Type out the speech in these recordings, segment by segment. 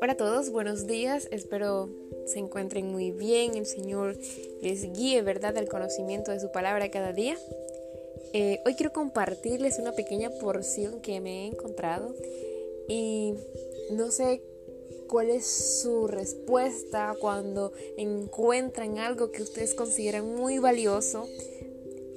Hola a todos, buenos días, espero se encuentren muy bien, el Señor les guíe, ¿verdad?, al conocimiento de su palabra cada día. Eh, hoy quiero compartirles una pequeña porción que me he encontrado y no sé cuál es su respuesta cuando encuentran algo que ustedes consideran muy valioso.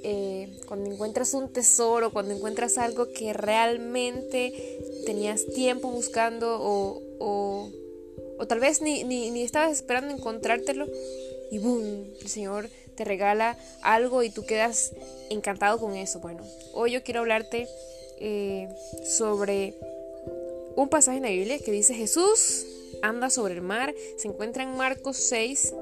Eh, cuando encuentras un tesoro, cuando encuentras algo que realmente tenías tiempo buscando o, o, tal vez ni, ni, estabas esperando encontrártelo y boom, el Señor te regala algo y tú quedas encantado con eso. Bueno, hoy yo quiero hablarte eh, sobre un pasaje en la Biblia que dice Jesús anda sobre el mar. Se encuentra en Marcos 6,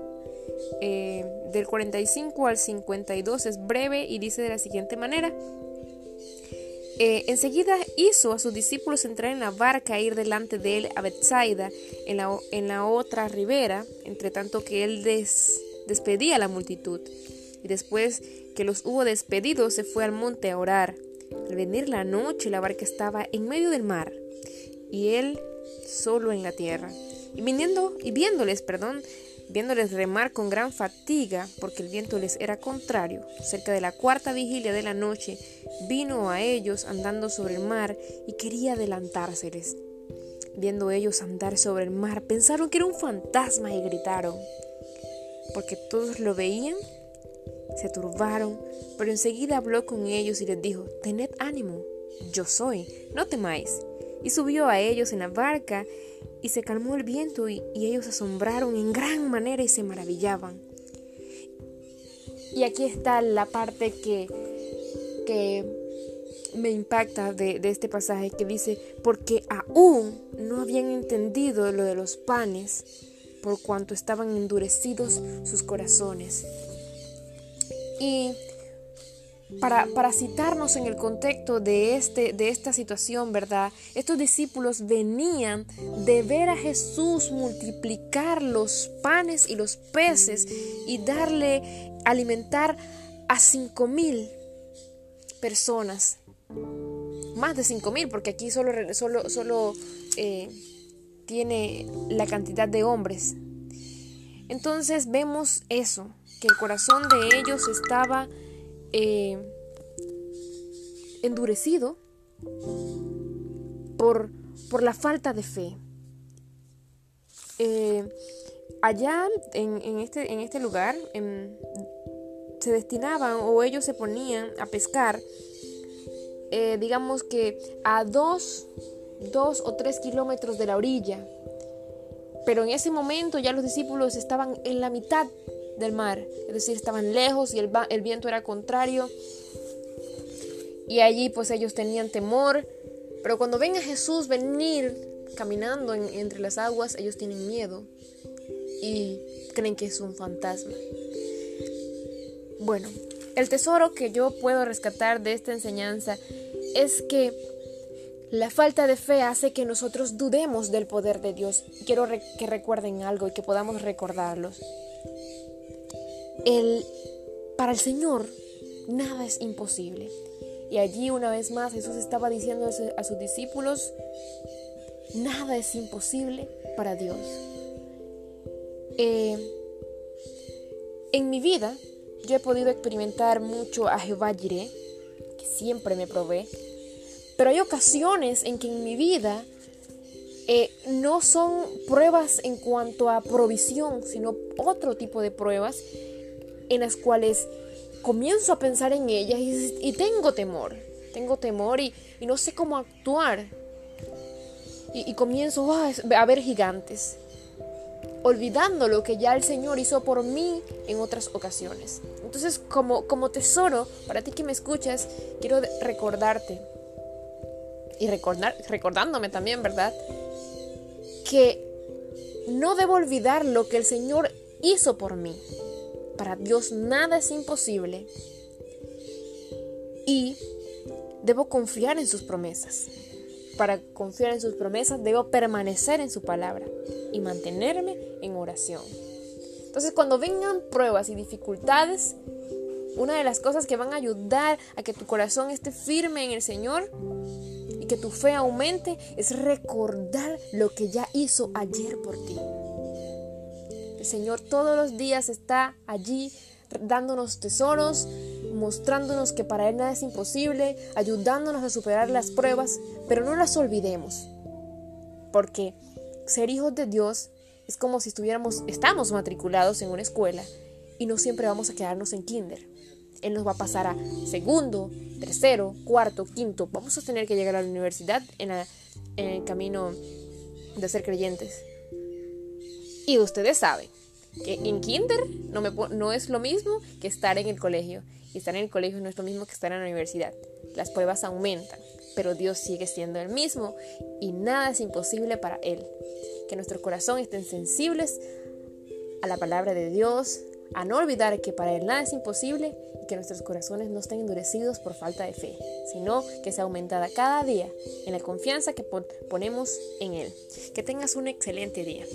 eh, del 45 al 52. Es breve y dice de la siguiente manera. Eh, enseguida hizo a sus discípulos entrar en la barca e ir delante de él a Bethsaida, en la, en la otra ribera, entre tanto que él despedía a la multitud. Y después que los hubo despedido, se fue al monte a orar. Al venir la noche, la barca estaba en medio del mar, y él solo en la tierra. Y viniendo y viéndoles, perdón, viéndoles remar con gran fatiga, porque el viento les era contrario, cerca de la cuarta vigilia de la noche, vino a ellos andando sobre el mar y quería adelantárseles. Viendo ellos andar sobre el mar, pensaron que era un fantasma y gritaron. Porque todos lo veían, se turbaron, pero enseguida habló con ellos y les dijo, Tened ánimo, yo soy, no temáis. Y subió a ellos en la barca y se calmó el viento y, ellos asombraron en gran manera y se maravillaban. Y aquí está la parte que, que me impacta de, de, este pasaje que dice, porque aún no habían entendido lo de los panes, por cuanto estaban endurecidos sus corazones. Y para, citarnos en el contexto de, este, de esta situación, ¿verdad? Estos discípulos venían de ver a Jesús multiplicar los panes y los peces y darle, alimentar a cinco mil personas. Más de cinco mil, porque aquí solo, solo, solo eh, tiene la cantidad de hombres. Entonces vemos eso, que el corazón de ellos estaba eh, endurecido por, por, la falta de fe. Eh, allá en, este, en, este, lugar se destinaban o ellos se ponían a pescar, eh, digamos que a dos, dos o tres kilómetros de la orilla. Pero en ese momento ya los discípulos estaban en la mitad del mar, es decir, estaban lejos y el, viento era contrario. Y allí pues ellos tenían temor, pero cuando ven a Jesús venir caminando entre las aguas, ellos tienen miedo y creen que es un fantasma. Bueno, el tesoro que yo puedo rescatar de esta enseñanza es que la falta de fe hace que nosotros dudemos del poder de Dios. Quiero que recuerden algo y que podamos recordarlos. El, para el Señor nada es imposible. Y allí una vez más Jesús estaba diciendo a sus discípulos, nada es imposible para Dios. Eh, en mi vida yo he podido experimentar mucho a Jehová Jireh, que siempre me provee, pero hay ocasiones en que en mi vida eh, no son pruebas en cuanto a provisión, sino otro tipo de pruebas en las cuales comienzo a pensar en ellas y, tengo temor, tengo temor y, no sé cómo actuar. Y, comienzo a ver gigantes, olvidando lo que ya el Señor hizo por mí en otras ocasiones. Entonces, como, como tesoro, para ti que me escuchas, quiero recordarte, y recordar, recordándome también, ¿verdad? Que no debo olvidar lo que el Señor hizo por mí. Para Dios nada es imposible. Y debo confiar en sus promesas. Para confiar en sus promesas debo permanecer en su palabra y mantenerme en oración. Entonces cuando vengan pruebas y dificultades, Una de las cosas que van a ayudar a que tu corazón esté firme en el Señor y que tu fe aumente es recordar lo que ya hizo ayer por ti. El Señor todos los días está allí dándonos tesoros, mostrándonos que para Él nada es imposible, ayudándonos a superar las pruebas, pero no las olvidemos, porque ser hijos de Dios es como si estuviéramos, estamos matriculados en una escuela y no siempre vamos a quedarnos en kinder. Él nos va a pasar a segundo, tercero, cuarto, quinto. Vamos a tener que llegar a la universidad en, en el camino de ser creyentes. Y ustedes saben que en kinder no, es lo mismo que estar en el colegio. Y estar en el colegio no es lo mismo que estar en la universidad. Las pruebas aumentan, pero Dios sigue siendo el mismo y nada es imposible para Él. Que nuestro corazón estén sensibles a la palabra de Dios, a no olvidar que para Él nada es imposible y que nuestros corazones no estén endurecidos por falta de fe, sino que sea aumentada cada día en la confianza que ponemos en Él. Que tengas un excelente día.